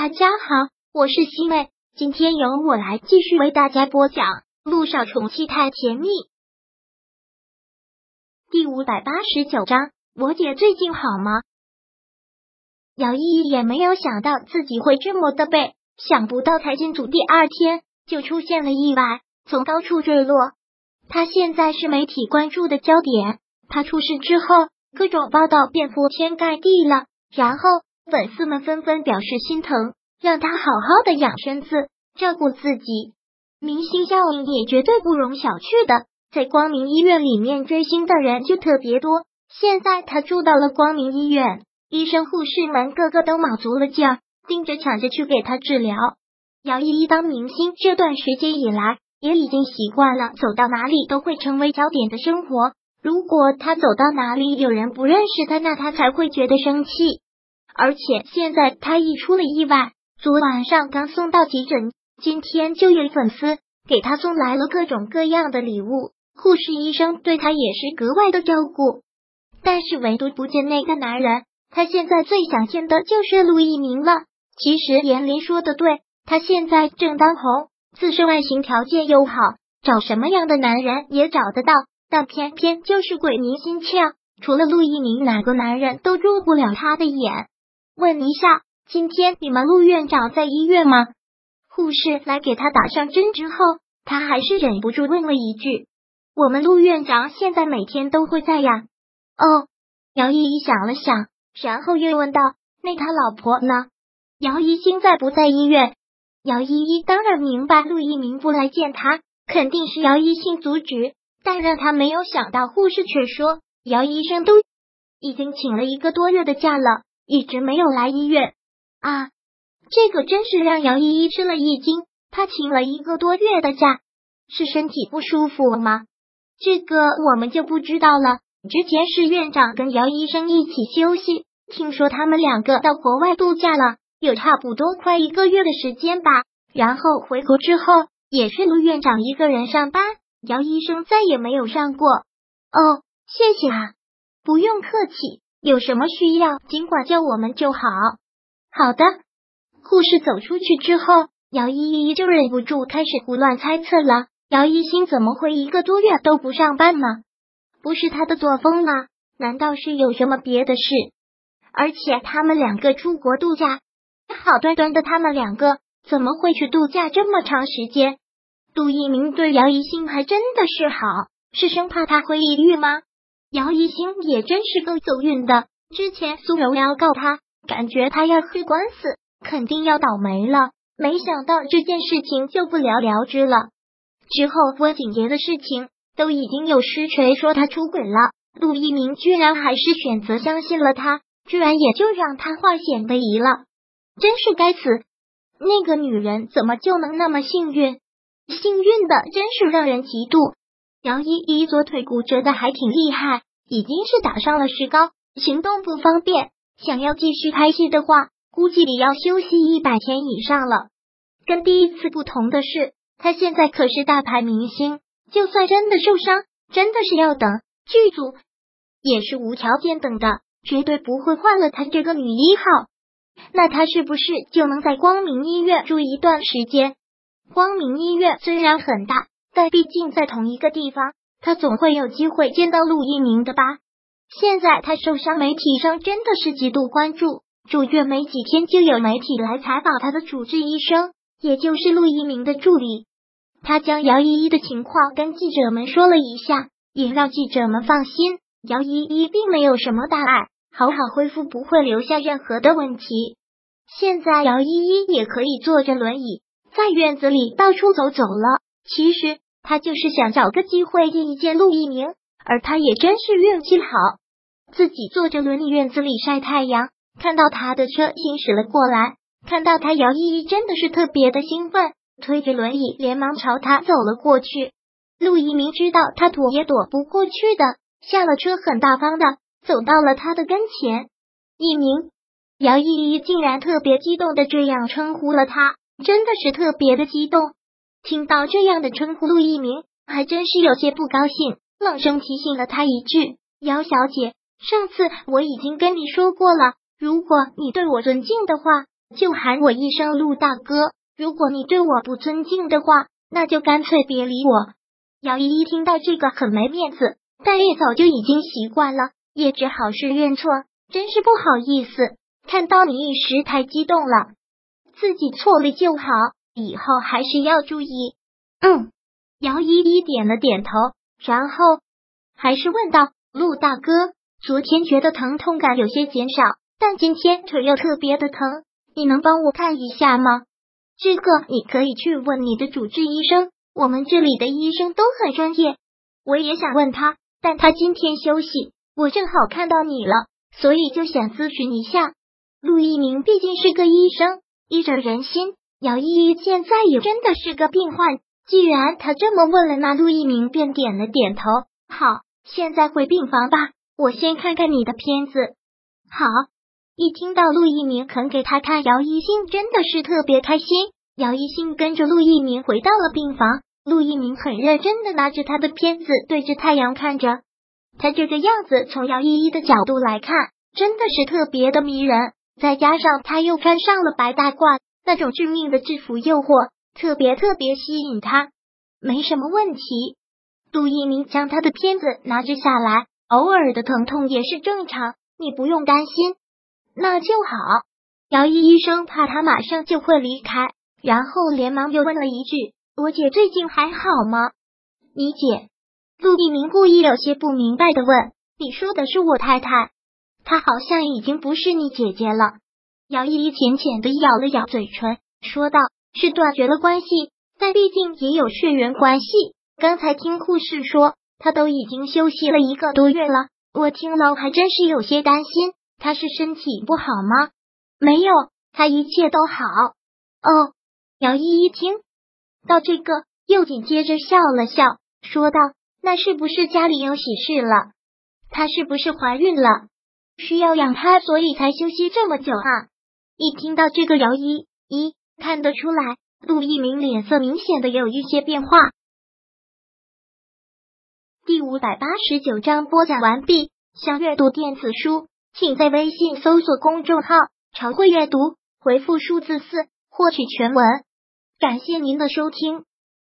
大家好，我是西妹，今天由我来继续为大家播讲《路上宠妻太甜蜜》第五百八十九章。我姐最近好吗？姚依依也没有想到自己会这么的背，想不到才进组第二天就出现了意外，从高处坠落。她现在是媒体关注的焦点，她出事之后，各种报道便铺天盖地了，然后。粉丝们纷纷表示心疼，让他好好的养身子，照顾自己。明星效应也绝对不容小觑的，在光明医院里面追星的人就特别多。现在他住到了光明医院，医生护士们个个都卯足了劲儿，盯着抢着去给他治疗。姚依依当明星这段时间以来，也已经习惯了走到哪里都会成为焦点的生活。如果他走到哪里有人不认识他，那他才会觉得生气。而且现在他一出了意外，昨晚上刚送到急诊，今天就有粉丝给他送来了各种各样的礼物，护士医生对他也是格外的照顾。但是唯独不见那个男人，他现在最想见的就是陆一鸣了。其实严林说的对，他现在正当红，自身外形条件又好，找什么样的男人也找得到，但偏偏就是鬼迷心窍，除了陆一鸣，哪个男人都入不了他的眼。问一下，今天你们陆院长在医院吗？护士来给他打上针之后，他还是忍不住问了一句：“我们陆院长现在每天都会在呀。”哦，姚依依想了想，然后又问道：“那他老婆呢？”姚依现在不在医院。姚依依当然明白陆一鸣不来见他，肯定是姚一信阻止，但让他没有想到，护士却说姚医生都已经请了一个多月的假了。一直没有来医院啊，这个真是让姚依依吃了一惊。他请了一个多月的假，是身体不舒服吗？这个我们就不知道了。之前是院长跟姚医生一起休息，听说他们两个到国外度假了，有差不多快一个月的时间吧。然后回国之后，也是陆院长一个人上班，姚医生再也没有上过。哦，谢谢啊，不用客气。有什么需要，尽管叫我们就好。好的，护士走出去之后，姚依依就忍不住开始胡乱猜测了：姚一新怎么会一个多月都不上班呢？不是他的作风吗？难道是有什么别的事？而且他们两个出国度假，好端端的他们两个怎么会去度假这么长时间？杜一鸣对姚一新还真的是好，是生怕他会抑郁吗？姚一星也真是够走运的。之前苏柔要告他，感觉他要喝官司，肯定要倒霉了。没想到这件事情就不了了之了。之后温景杰的事情都已经有实锤说他出轨了，陆一鸣居然还是选择相信了他，居然也就让他化险为夷了。真是该死！那个女人怎么就能那么幸运？幸运的真是让人嫉妒。杨依依左腿骨折的还挺厉害，已经是打上了石膏，行动不方便。想要继续拍戏的话，估计也要休息一百天以上了。跟第一次不同的是，他现在可是大牌明星，就算真的受伤，真的是要等剧组也是无条件等的，绝对不会换了他这个女一号。那他是不是就能在光明医院住一段时间？光明医院虽然很大。但毕竟在同一个地方，他总会有机会见到陆一鸣的吧？现在他受伤，媒体上真的是极度关注。住院没几天，就有媒体来采访他的主治医生，也就是陆一鸣的助理。他将姚依依的情况跟记者们说了一下，也让记者们放心，姚依依并没有什么大碍，好好恢复，不会留下任何的问题。现在姚依依也可以坐着轮椅在院子里到处走走了。其实。他就是想找个机会见一见陆一鸣，而他也真是运气好，自己坐着轮椅院子里晒太阳，看到他的车行驶了过来，看到他姚依依真的是特别的兴奋，推着轮椅连忙朝他走了过去。陆一鸣知道他躲也躲不过去的，下了车很大方的走到了他的跟前。一鸣，姚依依竟然特别激动的这样称呼了他，真的是特别的激动。听到这样的称呼，陆一鸣还真是有些不高兴，冷声提醒了他一句：“姚小姐，上次我已经跟你说过了，如果你对我尊敬的话，就喊我一声陆大哥。如果你对我不尊敬的话，那就干脆别理我。姚依依听到这个很没面子，但也早就已经习惯了，也只好是认错。真是不好意思，看到你一时太激动了，自己错了就好，以后还是要注意。嗯，姚依依点了点头，然后还是问道：“陆大哥，昨天觉得疼痛感有些减少，但今天腿又特别的疼，你能帮我看一下吗？”这个你可以去问你的主治医生，我们这里的医生都很专业。我也想问他，但他今天休息。我正好看到你了，所以就想咨询一下。陆一鸣毕竟是个医生，医者仁心。姚依依现在也真的是个病患，既然他这么问了，那陆一鸣便点了点头。好，现在回病房吧，我先看看你的片子。好。一听到陆一鸣肯给他看，姚一兴真的是特别开心。姚一兴跟着陆一鸣回到了病房，陆一鸣很认真的拿着他的片子对着太阳看着。他这个样子，从姚依依的角度来看，真的是特别的迷人。再加上他又穿上了白大褂，那种致命的制服诱惑，特别特别吸引他。没什么问题，杜一鸣将他的片子拿着下来，偶尔的疼痛也是正常，你不用担心。那就好。姚毅医生怕他马上就会离开，然后连忙又问了一句：“我姐最近还好吗？”你姐？陆一鸣故意有些不明白的问：“你说的是我太太？她好像已经不是你姐姐了。”姚依依浅浅的咬了咬嘴唇，说道：“是断绝了关系，但毕竟也有血缘关系。刚才听护士说，她都已经休息了一个多月了，我听了还真是有些担心。”他是身体不好吗？没有，他一切都好。哦，姚依依听到这个，又紧接着笑了笑，说道：“那是不是家里有喜事了？她是不是怀孕了？需要养胎，所以才休息这么久啊？”一听到这个，姚一一看得出来，陆一鸣脸色明显的有一些变化。第五百八十九章播讲完毕。想阅读电子书。请在微信搜索公众号“常会阅读”，回复数字四获取全文。感谢您的收听。